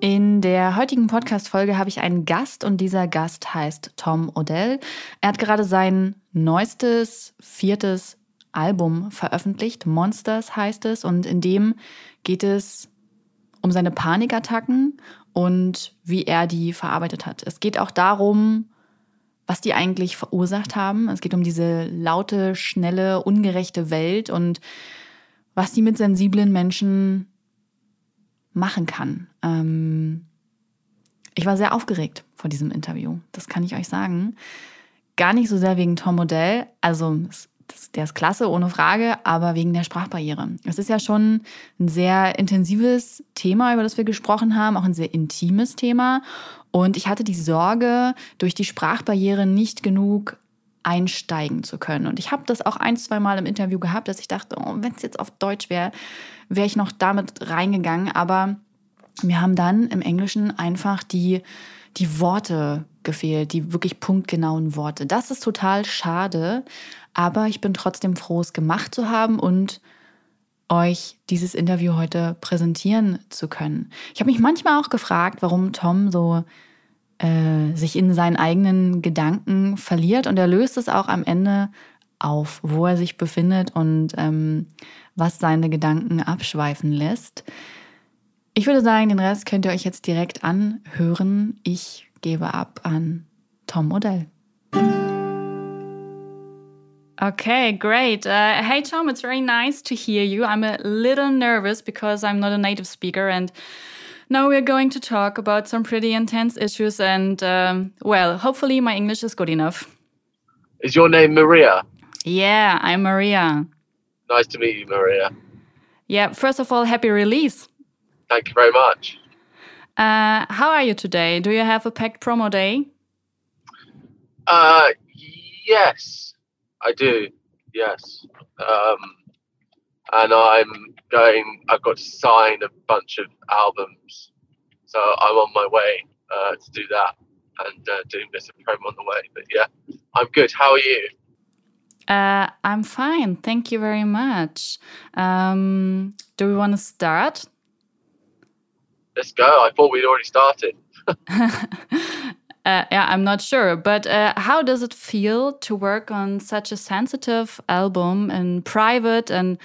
In der heutigen Podcast-Folge habe ich einen Gast und dieser Gast heißt Tom Odell. Er hat gerade sein neuestes, viertes Album veröffentlicht. Monsters heißt es und in dem geht es um seine Panikattacken und wie er die verarbeitet hat. Es geht auch darum, was die eigentlich verursacht haben. Es geht um diese laute, schnelle, ungerechte Welt und was die mit sensiblen Menschen machen kann. Ähm, ich war sehr aufgeregt vor diesem Interview, das kann ich euch sagen. Gar nicht so sehr wegen Tom Modell, also der ist klasse, ohne Frage, aber wegen der Sprachbarriere. Es ist ja schon ein sehr intensives Thema, über das wir gesprochen haben, auch ein sehr intimes Thema. Und ich hatte die Sorge, durch die Sprachbarriere nicht genug einsteigen zu können. Und ich habe das auch ein, zwei Mal im Interview gehabt, dass ich dachte, oh, wenn es jetzt auf Deutsch wäre, wäre ich noch damit reingegangen. Aber mir haben dann im Englischen einfach die, die Worte gefehlt, die wirklich punktgenauen Worte. Das ist total schade, aber ich bin trotzdem froh, es gemacht zu haben und euch dieses Interview heute präsentieren zu können. Ich habe mich manchmal auch gefragt, warum Tom so äh, sich in seinen eigenen Gedanken verliert und er löst es auch am Ende auf, wo er sich befindet und ähm, was seine Gedanken abschweifen lässt. Ich würde sagen, den Rest könnt ihr euch jetzt direkt anhören. Ich gebe ab an Tom Odell. Okay, great. Uh, hey, Tom, it's very nice to hear you. I'm a little nervous because I'm not a native speaker, and now we're going to talk about some pretty intense issues. And, um, well, hopefully my English is good enough. Is your name Maria? Yeah, I'm Maria. Nice to meet you, Maria. Yeah, first of all, happy release. Thank you very much. Uh, how are you today? Do you have a packed promo day? Uh, yes, I do. Yes. Um, and I'm going, I've got to sign a bunch of albums. So I'm on my way uh, to do that and uh, doing this promo on the way. But yeah, I'm good. How are you? Uh, I'm fine. Thank you very much. Um, do we want to start? Let's go. I thought we'd already started. Uh, yeah, I'm not sure. But uh, how does it feel to work on such a sensitive album in private and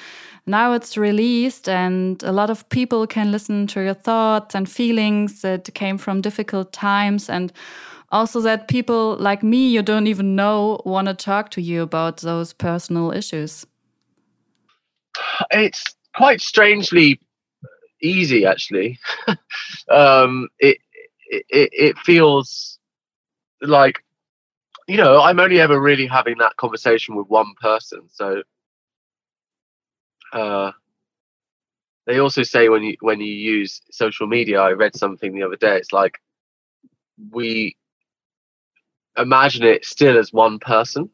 now it's released and a lot of people can listen to your thoughts and feelings that came from difficult times and also that people like me you don't even know want to talk to you about those personal issues it's quite strangely easy actually um, it, it it feels like you know i'm only ever really having that conversation with one person so uh, they also say when you when you use social media i read something the other day it's like we imagine it still as one person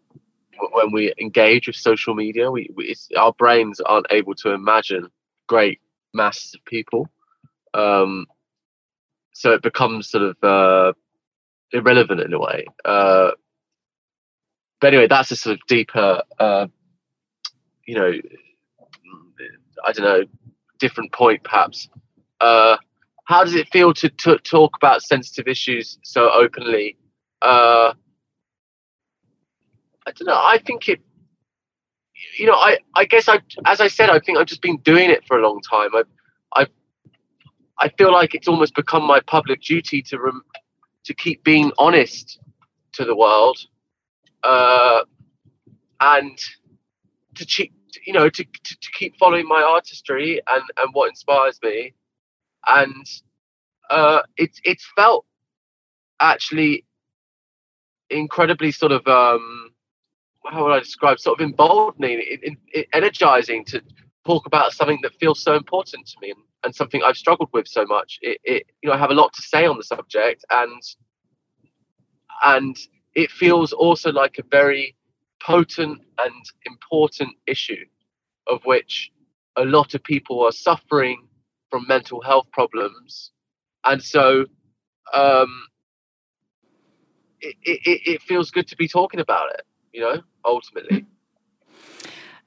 when we engage with social media we, we our brains aren't able to imagine great masses of people um, so it becomes sort of uh, irrelevant in a way uh, but anyway that's a sort of deeper uh, you know i don't know different point perhaps uh, how does it feel to, talk about sensitive issues so openly uh, I don't know. I think it. You know, I I guess I, as I said, I think I've just been doing it for a long time. I, I, I feel like it's almost become my public duty to rem, to keep being honest to the world, uh, and to keep, you know, to, to, to keep following my artistry and and what inspires me, and uh, it's it's felt actually incredibly sort of um, how would I describe sort of emboldening, energizing to talk about something that feels so important to me. and, and something I've struggled with so much. It, it, you know, I have a lot to say on the subject, and and it feels also like a very potent and important issue of which a lot of people are suffering from mental health problems and so um, it, it, it feels good to be talking about it you know ultimately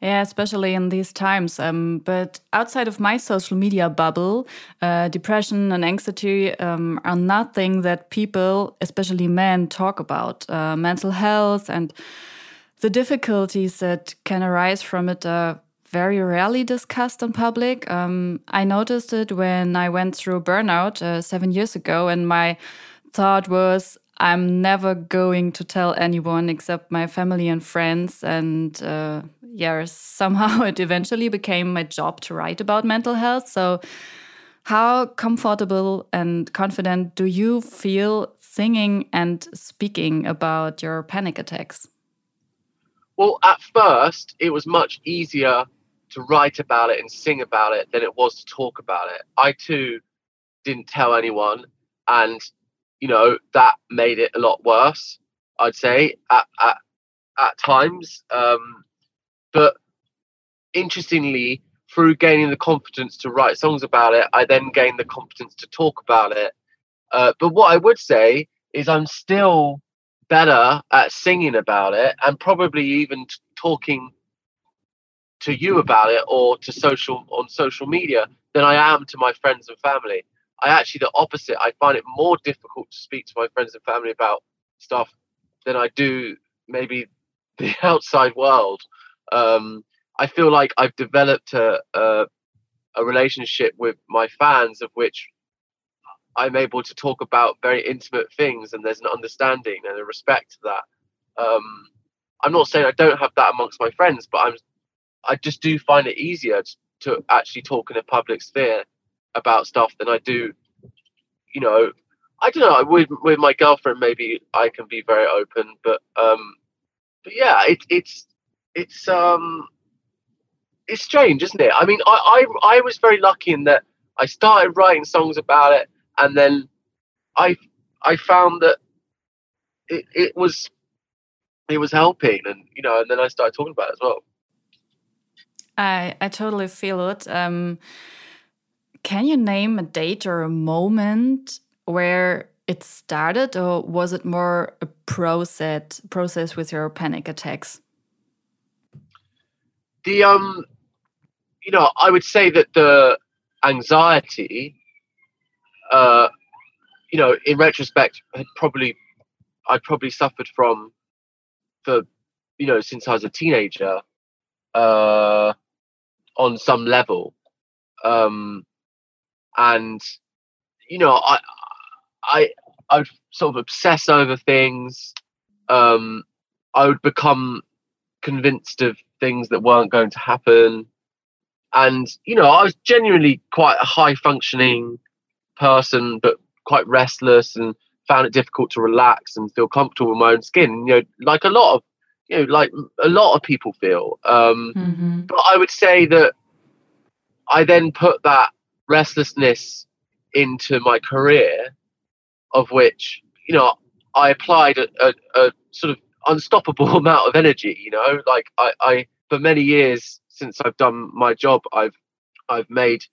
yeah, especially in these times. Um, but outside of my social media bubble, uh, depression and anxiety um, are nothing that people, especially men, talk about. Uh, mental health and the difficulties that can arise from it are very rarely discussed in public. Um, I noticed it when I went through burnout uh, seven years ago, and my thought was, I'm never going to tell anyone except my family and friends. And uh, yeah, somehow it eventually became my job to write about mental health. So, how comfortable and confident do you feel singing and speaking about your panic attacks? Well, at first, it was much easier to write about it and sing about it than it was to talk about it. I too didn't tell anyone, and you know that made it a lot worse. I'd say at at, at times. Um, but interestingly, through gaining the confidence to write songs about it, I then gained the confidence to talk about it. Uh, but what I would say is I'm still better at singing about it and probably even t- talking to you about it or to social on social media than I am to my friends and family. I actually the opposite. I find it more difficult to speak to my friends and family about stuff than I do maybe the outside world. Um, I feel like I've developed a, a a relationship with my fans of which I'm able to talk about very intimate things, and there's an understanding and a respect to that. Um, I'm not saying I don't have that amongst my friends, but I'm I just do find it easier to, to actually talk in a public sphere about stuff than I do. You know, I don't know. With with my girlfriend, maybe I can be very open, but um, but yeah, it, it's it's um, it's strange, isn't it? I mean, I, I I was very lucky in that I started writing songs about it and then I I found that it, it was it was helping and you know and then I started talking about it as well. I I totally feel it. Um, can you name a date or a moment where it started, or was it more a process process with your panic attacks? The um, you know, I would say that the anxiety uh, you know, in retrospect, had probably I probably suffered from for you know since I was a teenager uh, on some level, um, and you know I I I would sort of obsess over things. Um, I would become convinced of things that weren't going to happen, and you know I was genuinely quite a high functioning person, but quite restless and found it difficult to relax and feel comfortable with my own skin. You know, like a lot of you know, like a lot of people feel. Um, mm-hmm. But I would say that I then put that restlessness into my career, of which you know I applied a, a, a sort of unstoppable amount of energy. You know, like I, I for many years since I've done my job, I've I've made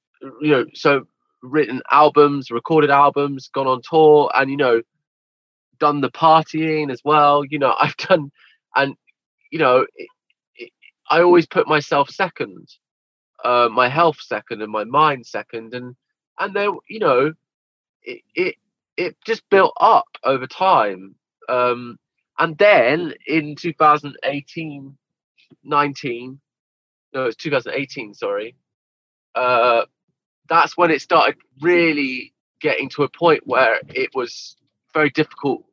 you know so written albums, recorded albums, gone on tour, and you know, done the partying as well. You know, I've done, and you know, it, I always put myself second, uh, my health second, and my mind second, and and then you know, it it it just built up over time. Um, and then in 2018, 19, no, it's 2018, sorry. Uh, that's when it started really getting to a point where it was very difficult.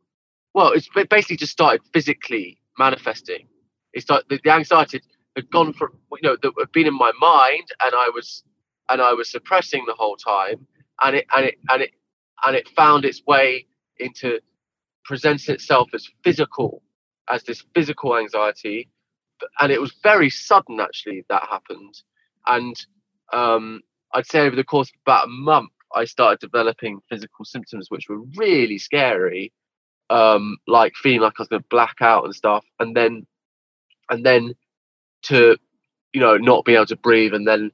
Well, it's basically just started physically manifesting. It started the, the anxiety had gone from you know that had been in my mind, and I was and I was suppressing the whole time, and it and it and it and it found its way into presenting itself as physical, as this physical anxiety, and it was very sudden actually that happened, and um, I'd say over the course of about a month, I started developing physical symptoms which were really scary. um, like feeling like I was going to black out and stuff, and then and then to you know not be able to breathe, and then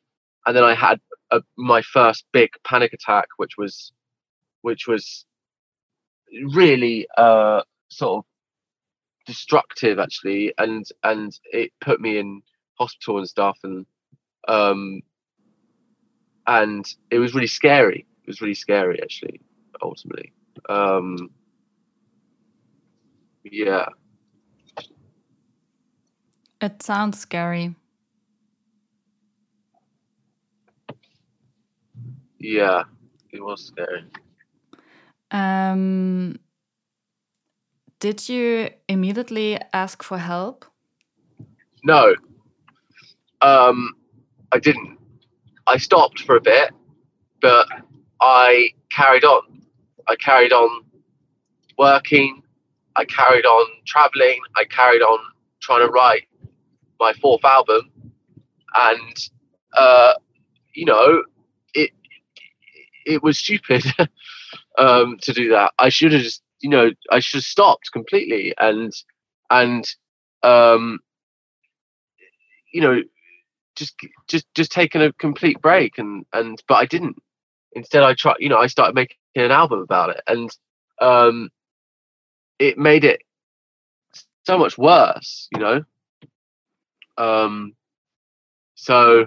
and then I had a, my first big panic attack, which was which was really uh, sort of destructive actually, and and it put me in hospital and stuff, and um, and it was really scary. It was really scary actually, ultimately. Um, yeah. It sounds scary. Yeah, it was scary. Um, did you immediately ask for help? No, um, I didn't. I stopped for a bit, but I carried on. I carried on working. I carried on traveling. I carried on trying to write my fourth album, and uh, you know, it it was stupid um, to do that. I should have just, you know, I should have stopped completely and and um, you know, just just just taken a complete break and and but I didn't. Instead, I tried. You know, I started making an album about it, and um, it made it so much worse. You know. Um. So.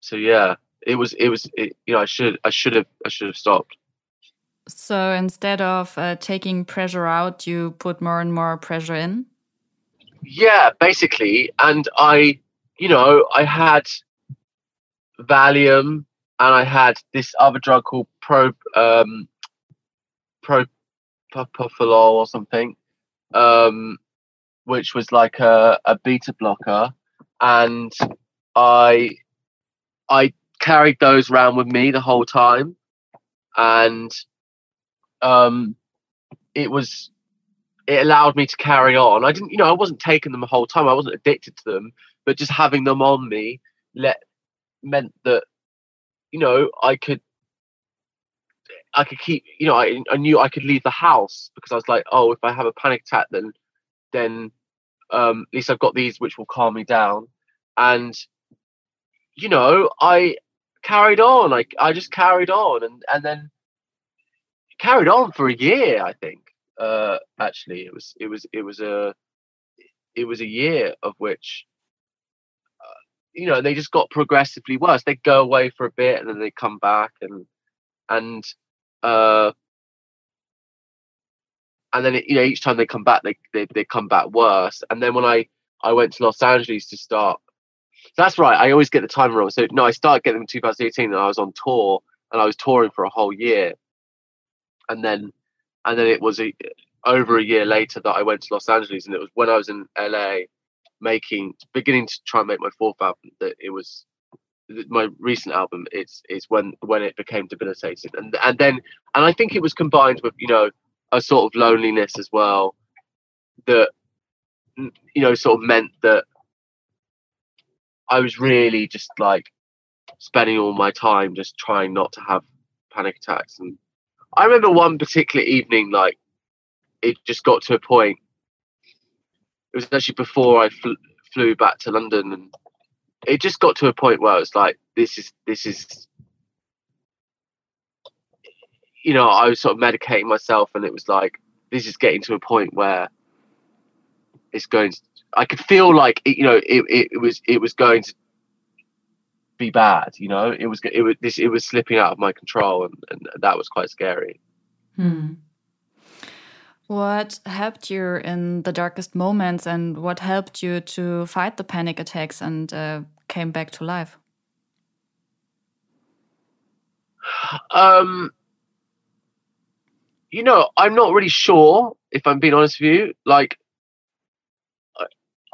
So yeah, it was. It was. It, you know, I should. I should have. I should have stopped. So instead of uh, taking pressure out, you put more and more pressure in. Yeah, basically, and I, you know, I had Valium, and I had this other drug called Pro um, Propofol or something, um, which was like a, a beta blocker, and I I carried those around with me the whole time, and um, it was it allowed me to carry on. I didn't, you know, I wasn't taking them the whole time. I wasn't addicted to them, but just having them on me let meant that you know I could I could keep you know I I knew I could leave the house because I was like oh if I have a panic attack then then um, at least I've got these which will calm me down. And you know I carried on like I just carried on and and then carried on for a year I think. Uh, actually it was it was it was a it was a year of which you know they just got progressively worse. They go away for a bit and then they come back and and uh and then it, you know each time they come back they, they they come back worse. And then when i i went to los angeles to start that's right i always get the time wrong. So no i started getting them in 2018 and i was on tour and i was touring for a whole year. And then and then it was a, over a year later that i went to los angeles and it was when i was in la making beginning to try and make my fourth album that it was my recent album it's is when when it became debilitating. And and then and i think it was combined with you know a sort of loneliness as well that you know sort of meant that i was really just like spending all my time just trying not to have panic attacks. And i remember one particular evening like it just got to a point it was actually before I fl- flew back to London, and it just got to a point where I was like, "This is this is," you know, I was sort of medicating myself, and it was like, "This is getting to a point where it's going." To, I could feel like it, you know, it, it, it was it was going to be bad. You know, it was it was this it was slipping out of my control, and, and that was quite scary. Hmm. What helped you in the darkest moments and what helped you to fight the panic attacks and uh, came back to life? Um, you know, I'm not really sure if I'm being honest with you. Like,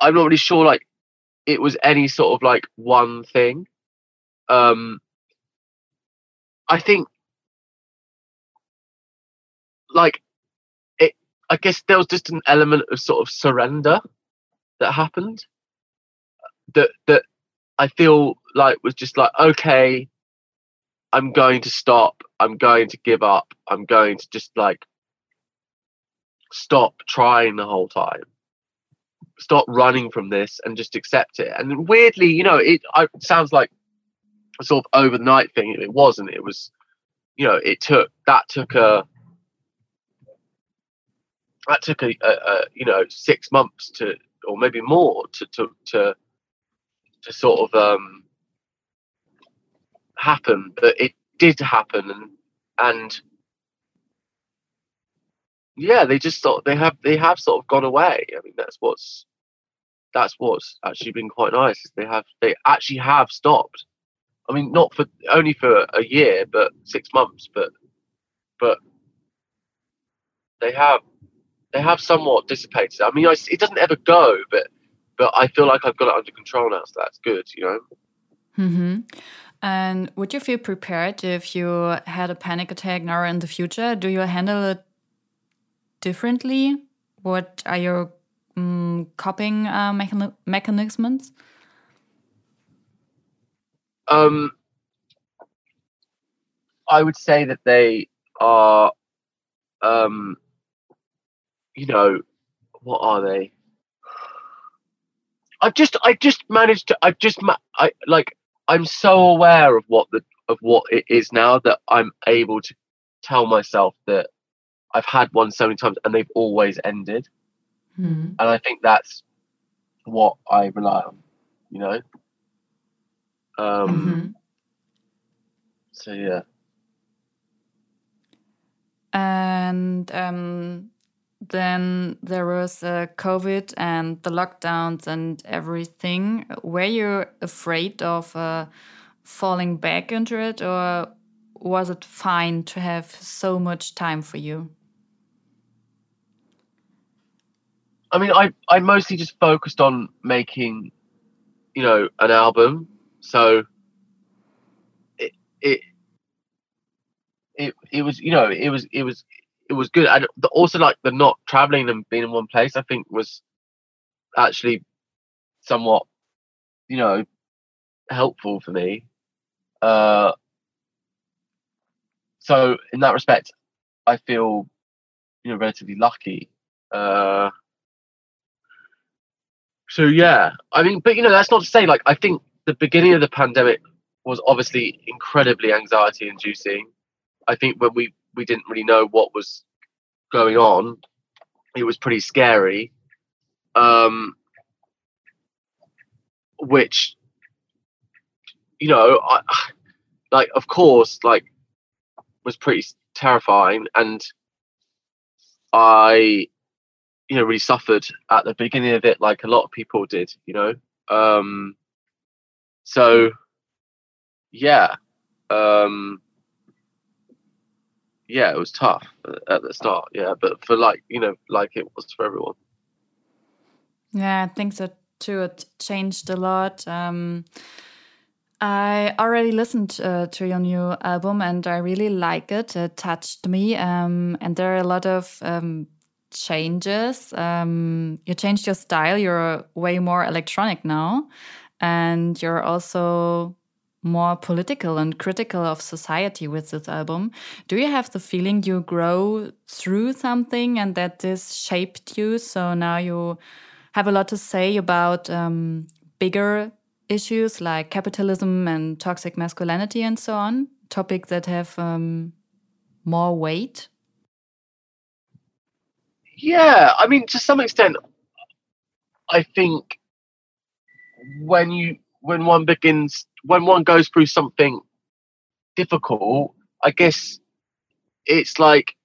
I'm not really sure, like, it was any sort of like one thing. Um, I think, like, it. I guess there was just an element of sort of surrender that happened that that I feel like was just like okay I'm going to stop. I'm going to give up. I'm going to just like stop trying the whole time. Stop running from this and just accept it. And weirdly you know it, I, it sounds like a sort of overnight thing. It wasn't. It was you know it took that took a that took a, a, a you know six months to or maybe more to to to, to sort of um happen but it did happen and and yeah they just sort they have they have sort of gone away. I mean that's what's that's what's actually been quite nice they have they actually have stopped. I mean not for only for a year but six months but but they have they have somewhat dissipated. I mean I, it doesn't ever go but but i feel like i've got it under control now so that's good you know? Mm-hmm. And would you feel prepared if you had a panic attack now in the future? Do you handle it differently? What are your um, coping uh, mechan mechanisms? Um, I would say that they are, um, you know, what are they? I've just, I just managed to, I've just, I like, I'm so aware of what the of what it is now that I'm able to tell myself that I've had one so many times and they've always ended. Mm-hmm. And I think that's what I rely on, you know? Um, mm-hmm. So, yeah. And um, then there was uh, COVID and the lockdowns and everything. Were you afraid of uh, falling back into it, or was it fine to have so much time for you? I mean, I I mostly just focused on making, you know, an album. So it it it, it was you know it was it was it was good. And also like the not traveling and being in one place, I think was actually somewhat, you know, helpful for me. Uh, so in that respect, I feel, you know, relatively lucky. Uh, so yeah, I mean, but you know, that's not to say like I think the beginning of the pandemic was obviously incredibly anxiety inducing. I think when we we didn't really know what was going on. It was pretty scary. Um, which, you know, I, like, of course, like, was pretty terrifying. And I, you know, really suffered at the beginning of it, like a lot of people did, you know. Um, so, yeah. Um, yeah, it was tough at the start. Yeah, but for like you know, like it was for everyone. Yeah, I think so too. It changed a lot. Um, I already listened uh, to your new album and I really like it. It touched me, um, and there are a lot of um, changes. Um, you changed your style. You're way more electronic now, and you're also more political and critical of society with this album. Do you have the feeling you grow through something and that this shaped you? So now you have a lot to say about um, bigger issues like capitalism and toxic masculinity and so on, topics that have um, more weight? Yeah, I mean, to some extent, I think when you when one begins when one goes through something difficult, I guess it's like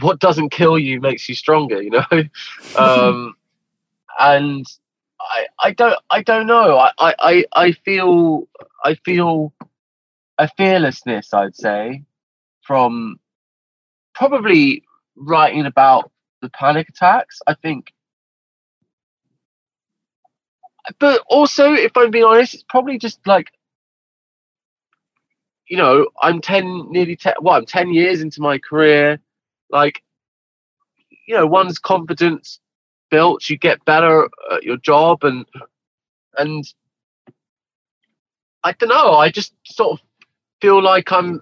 what doesn't kill you makes you stronger, you know. um, and I, I don't, I don't know. I, I, I feel, I feel a fearlessness. I'd say from probably writing about the panic attacks. I think but also, if I'm being honest, it's probably just like, you know, I'm 10, nearly 10, well, I'm 10 years into my career. Like, you know, one's confidence built, you get better at your job and, and I don't know, I just sort of feel like I'm,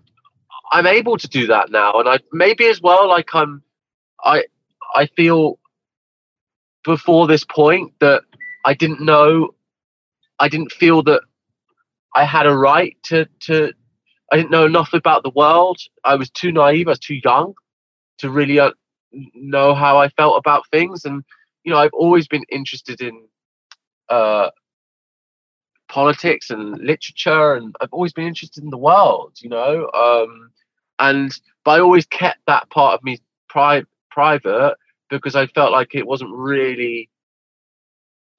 I'm able to do that now. And I maybe as well, like I'm, I, I feel before this point that I didn't know, I didn't feel that I had a right to to. I didn't know enough about the world. I was too naive. I was too young to really uh, know how I felt about things. And you know, I've always been interested in uh, politics and literature, and I've always been interested in the world. You know, um, and but I always kept that part of me pri- private because I felt like it wasn't really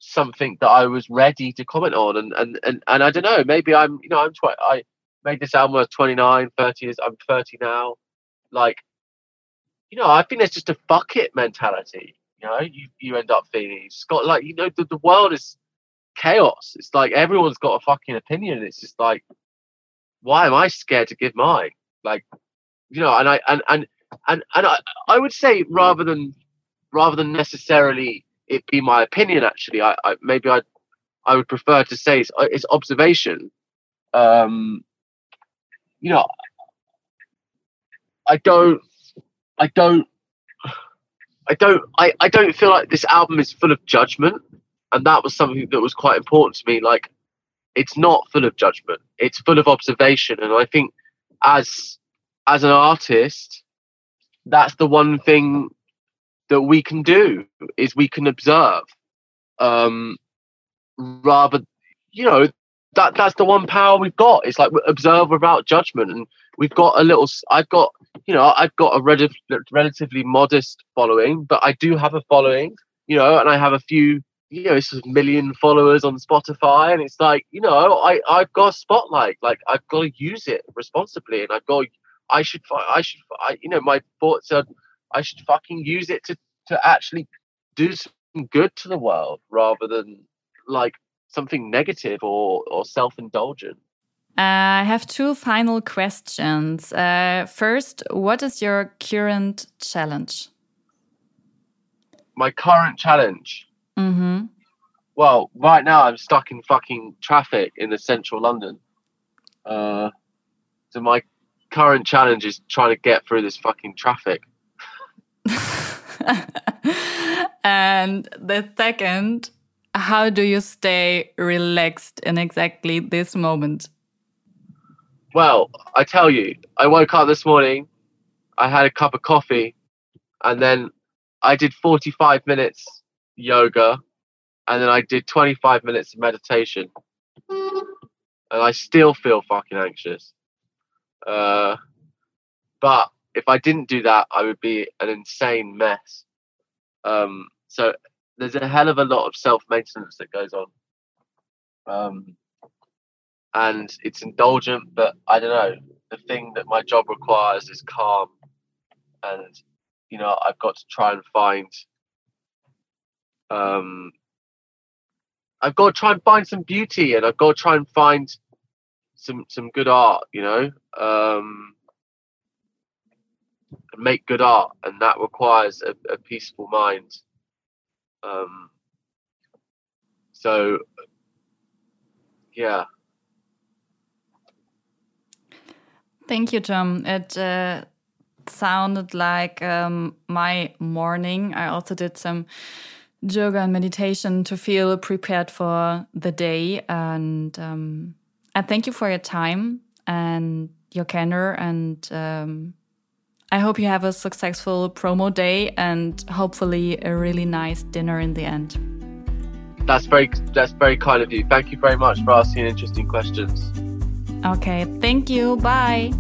something that I was ready to comment on. And and and, and I don't know, maybe I'm you know I'm tw- I made this album at 29, 30 years. I'm 30 now. Like, you know, I think there's just a fuck it mentality. You know, you you end up feeling got like you know the, the world is chaos. It's like everyone's got a fucking opinion. It's just like, why am I scared to give mine? Like, you know, and I and and and and I, I would say rather than rather than necessarily it be my opinion, actually, I, I maybe I I would prefer to say it's, uh, it's observation. Um, you know, I don't, I don't, I don't, I, I don't feel like this album is full of judgment, and that was something that was quite important to me. Like, it's not full of judgment; it's full of observation, and I think as as an artist, that's the one thing that we can do is we can observe um rather you know that that's the one power we've got. It's like observe without judgment and we've got a little i've got you know i've got a rel- relatively modest following but i do have a following you know and i have a few you know it's a million followers on spotify and it's like you know i i've got a spotlight like i've got to use it responsibly and i've got i should i should I, you know my thoughts are I should fucking use it to to actually do some good to the world rather than like something negative or or self indulgent. Uh, I have two final questions. Uh, first, what is your current challenge? My current challenge. Mm-hmm. Well, right now I'm stuck in fucking traffic in the central London. Uh, so my current challenge is trying to get through this fucking traffic. and the second, how do you stay relaxed in exactly this moment? Well, I tell you, I woke up this morning, I had a cup of coffee, and then I did 45 minutes yoga, and then I did 25 minutes of meditation. And I still feel fucking anxious. Uh, but if I didn't do that, I would be an insane mess. Um, so there's a hell of a lot of self maintenance that goes on. Um, and it's indulgent, but I don't know. The thing that my job requires is calm, and you know I've got to try and find. Um, I've got to try and find some beauty, and I've got to try and find some some good art. You know, um, make good art, and that requires a, a peaceful mind. Um, so, yeah. Thank you, Tom. It uh, sounded like um, my morning. I also did some yoga and meditation to feel prepared for the day. And um, I thank you for your time and your candor and um, I hope you have a successful promo day and hopefully a really nice dinner in the end. That's very that's very kind of you. Thank you very much for asking interesting questions. Okay, thank you. Bye.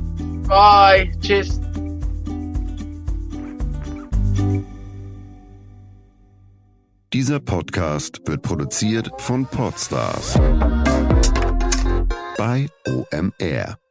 Bye. Cheers. Dieser Podcast wird produziert von Podstars bei OMR.